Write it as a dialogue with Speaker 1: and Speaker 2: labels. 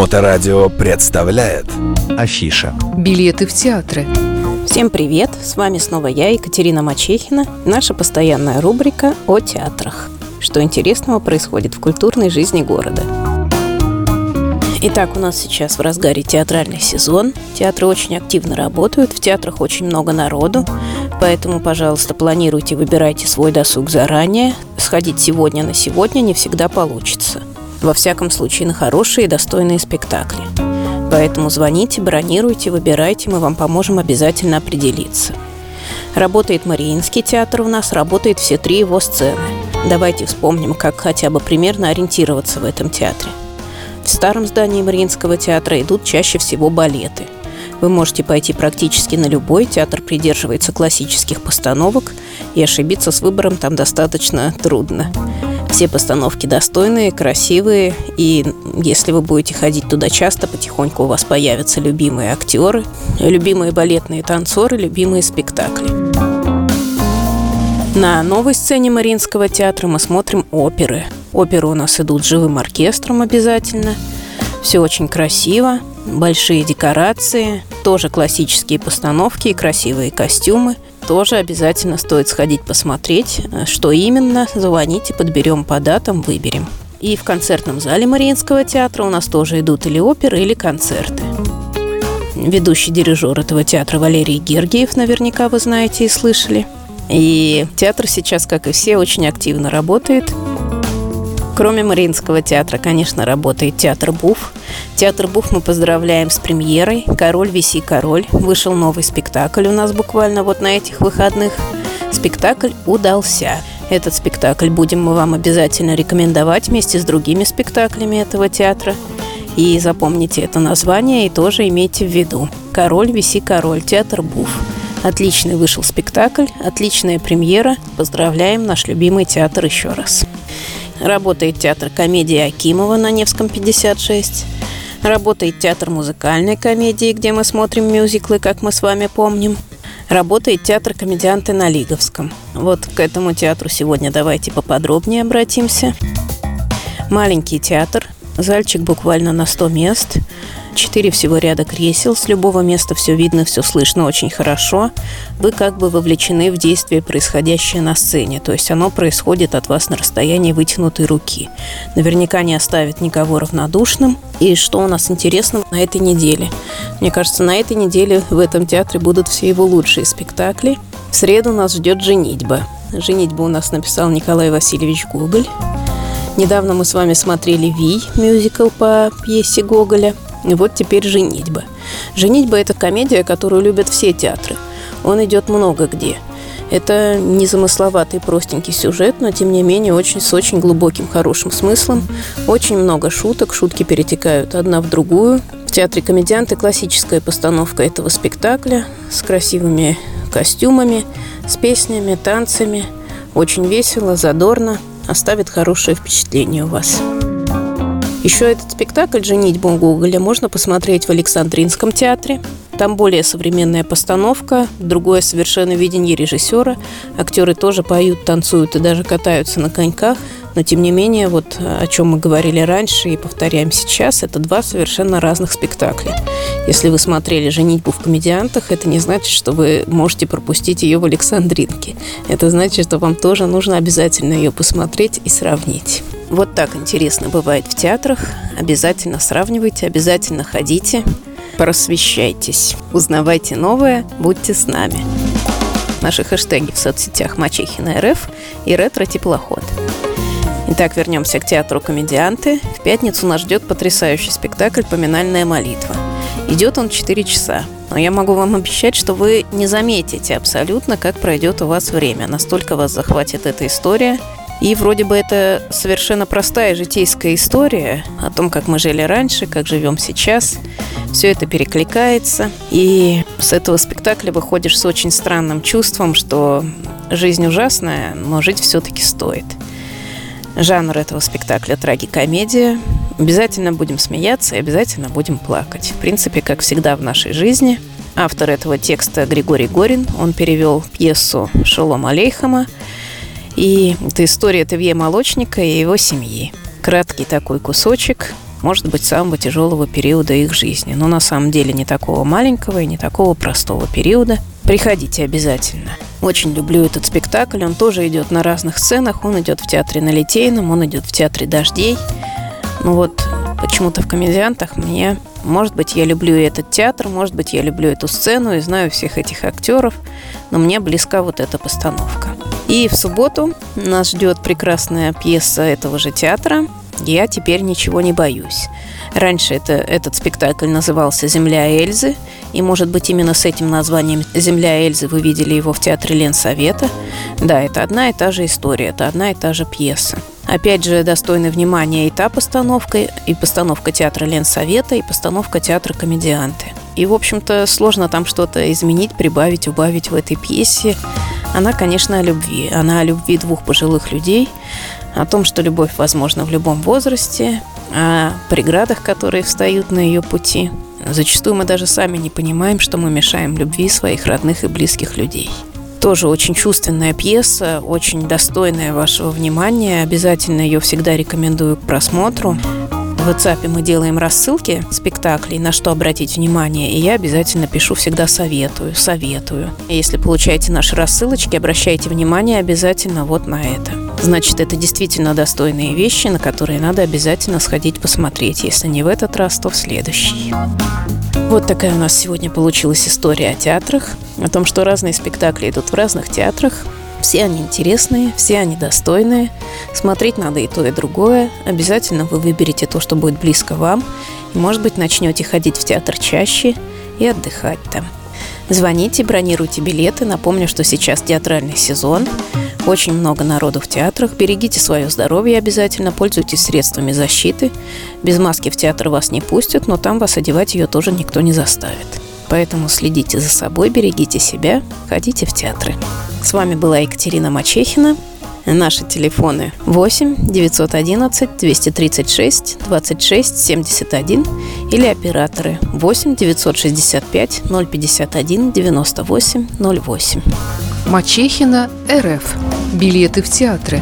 Speaker 1: Моторадио представляет
Speaker 2: Афиша
Speaker 3: Билеты в театры
Speaker 4: Всем привет! С вами снова я, Екатерина Мачехина, наша постоянная рубрика о театрах. Что интересного происходит в культурной жизни города. Итак, у нас сейчас в разгаре театральный сезон. Театры очень активно работают, в театрах очень много народу. Поэтому, пожалуйста, планируйте, выбирайте свой досуг заранее. Сходить сегодня на сегодня не всегда получится. Во всяком случае, на хорошие и достойные спектакли. Поэтому звоните, бронируйте, выбирайте, мы вам поможем обязательно определиться. Работает Мариинский театр у нас, работает все три его сцены. Давайте вспомним, как хотя бы примерно ориентироваться в этом театре. В старом здании Мариинского театра идут чаще всего балеты. Вы можете пойти практически на любой, театр придерживается классических постановок, и ошибиться с выбором там достаточно трудно. Все постановки достойные, красивые, и если вы будете ходить туда часто, потихоньку у вас появятся любимые актеры, любимые балетные танцоры, любимые спектакли. На новой сцене Мариинского театра мы смотрим оперы. Оперы у нас идут живым оркестром обязательно. Все очень красиво, большие декорации, тоже классические постановки и красивые костюмы. Тоже обязательно стоит сходить посмотреть, что именно, звоните, подберем по датам, выберем. И в концертном зале Мариинского театра у нас тоже идут или оперы, или концерты. Ведущий дирижер этого театра Валерий Гергиев, наверняка вы знаете и слышали. И театр сейчас, как и все, очень активно работает. Кроме Мариинского театра, конечно, работает театр Буф. Театр Буф мы поздравляем с премьерой. «Король, виси, король». Вышел новый спектакль у нас буквально вот на этих выходных. Спектакль удался. Этот спектакль будем мы вам обязательно рекомендовать вместе с другими спектаклями этого театра. И запомните это название и тоже имейте в виду. «Король, виси, король», театр Буф. Отличный вышел спектакль, отличная премьера. Поздравляем наш любимый театр еще раз. Работает театр комедии Акимова на Невском 56. Работает театр музыкальной комедии, где мы смотрим мюзиклы, как мы с вами помним. Работает театр комедианты на Лиговском. Вот к этому театру сегодня давайте поподробнее обратимся. Маленький театр, зальчик буквально на 100 мест – Четыре всего ряда кресел, с любого места все видно, все слышно очень хорошо. Вы как бы вовлечены в действие, происходящее на сцене, то есть оно происходит от вас на расстоянии вытянутой руки. Наверняка не оставит никого равнодушным. И что у нас интересного на этой неделе? Мне кажется, на этой неделе в этом театре будут все его лучшие спектакли. В среду нас ждет «Женитьба». «Женитьбу» у нас написал Николай Васильевич Гоголь. Недавно мы с вами смотрели «Вий» мюзикл по пьесе Гоголя – и вот теперь «Женитьба». «Женитьба» – это комедия, которую любят все театры. Он идет много где. Это незамысловатый простенький сюжет, но тем не менее очень с очень глубоким хорошим смыслом. Очень много шуток, шутки перетекают одна в другую. В театре комедианты классическая постановка этого спектакля с красивыми костюмами, с песнями, танцами. Очень весело, задорно, оставит хорошее впечатление у вас. Еще этот спектакль «Женитьба Гоголя» можно посмотреть в Александринском театре. Там более современная постановка, другое совершенно видение режиссера. Актеры тоже поют, танцуют и даже катаются на коньках. Но, тем не менее, вот о чем мы говорили раньше и повторяем сейчас, это два совершенно разных спектакля. Если вы смотрели «Женитьбу в комедиантах», это не значит, что вы можете пропустить ее в Александринке. Это значит, что вам тоже нужно обязательно ее посмотреть и сравнить. Вот так интересно бывает в театрах. Обязательно сравнивайте, обязательно ходите, просвещайтесь, узнавайте новое, будьте с нами. Наши хэштеги в соцсетях Мачехина РФ и Ретро Теплоход. Итак, вернемся к театру «Комедианты». В пятницу нас ждет потрясающий спектакль «Поминальная молитва». Идет он 4 часа. Но я могу вам обещать, что вы не заметите абсолютно, как пройдет у вас время. Настолько вас захватит эта история, и вроде бы это совершенно простая житейская история о том, как мы жили раньше, как живем сейчас. Все это перекликается. И с этого спектакля выходишь с очень странным чувством, что жизнь ужасная, но жить все-таки стоит. Жанр этого спектакля – трагикомедия. Обязательно будем смеяться и обязательно будем плакать. В принципе, как всегда в нашей жизни. Автор этого текста Григорий Горин. Он перевел пьесу Шолом Алейхама – и это история Тевье Молочника и его семьи. Краткий такой кусочек. может быть, самого тяжелого периода их жизни. Но на самом деле не такого маленького и не такого простого периода. Приходите обязательно. Очень люблю этот спектакль. Он тоже идет на разных сценах. Он идет в театре на Литейном, он идет в театре Дождей. Ну вот почему-то в комедиантах мне, может быть, я люблю этот театр, может быть, я люблю эту сцену и знаю всех этих актеров, но мне близка вот эта постановка. И в субботу нас ждет прекрасная пьеса этого же театра «Я теперь ничего не боюсь». Раньше это, этот спектакль назывался «Земля Эльзы», и, может быть, именно с этим названием «Земля Эльзы» вы видели его в театре Ленсовета. Да, это одна и та же история, это одна и та же пьеса. Опять же, достойны внимания и та постановка, и постановка театра Ленсовета, и постановка театра «Комедианты». И, в общем-то, сложно там что-то изменить, прибавить, убавить в этой пьесе. Она, конечно, о любви. Она о любви двух пожилых людей, о том, что любовь возможна в любом возрасте, о преградах, которые встают на ее пути. Зачастую мы даже сами не понимаем, что мы мешаем любви своих родных и близких людей. Тоже очень чувственная пьеса, очень достойная вашего внимания. Обязательно ее всегда рекомендую к просмотру. В WhatsApp мы делаем рассылки спектаклей, на что обратить внимание, и я обязательно пишу всегда советую, советую. Если получаете наши рассылочки, обращайте внимание обязательно вот на это. Значит, это действительно достойные вещи, на которые надо обязательно сходить посмотреть. Если не в этот раз, то в следующий. Вот такая у нас сегодня получилась история о театрах, о том, что разные спектакли идут в разных театрах. Все они интересные, все они достойные. Смотреть надо и то, и другое. Обязательно вы выберете то, что будет близко вам. И, может быть, начнете ходить в театр чаще и отдыхать там. Звоните, бронируйте билеты. Напомню, что сейчас театральный сезон. Очень много народу в театрах. Берегите свое здоровье обязательно, пользуйтесь средствами защиты. Без маски в театр вас не пустят, но там вас одевать ее тоже никто не заставит. Поэтому следите за собой, берегите себя, ходите в театры. С вами была Екатерина Мачехина. Наши телефоны 8 911 236 26 71 или операторы 8 965 051 98 08.
Speaker 2: Мачехина РФ. Билеты в театры.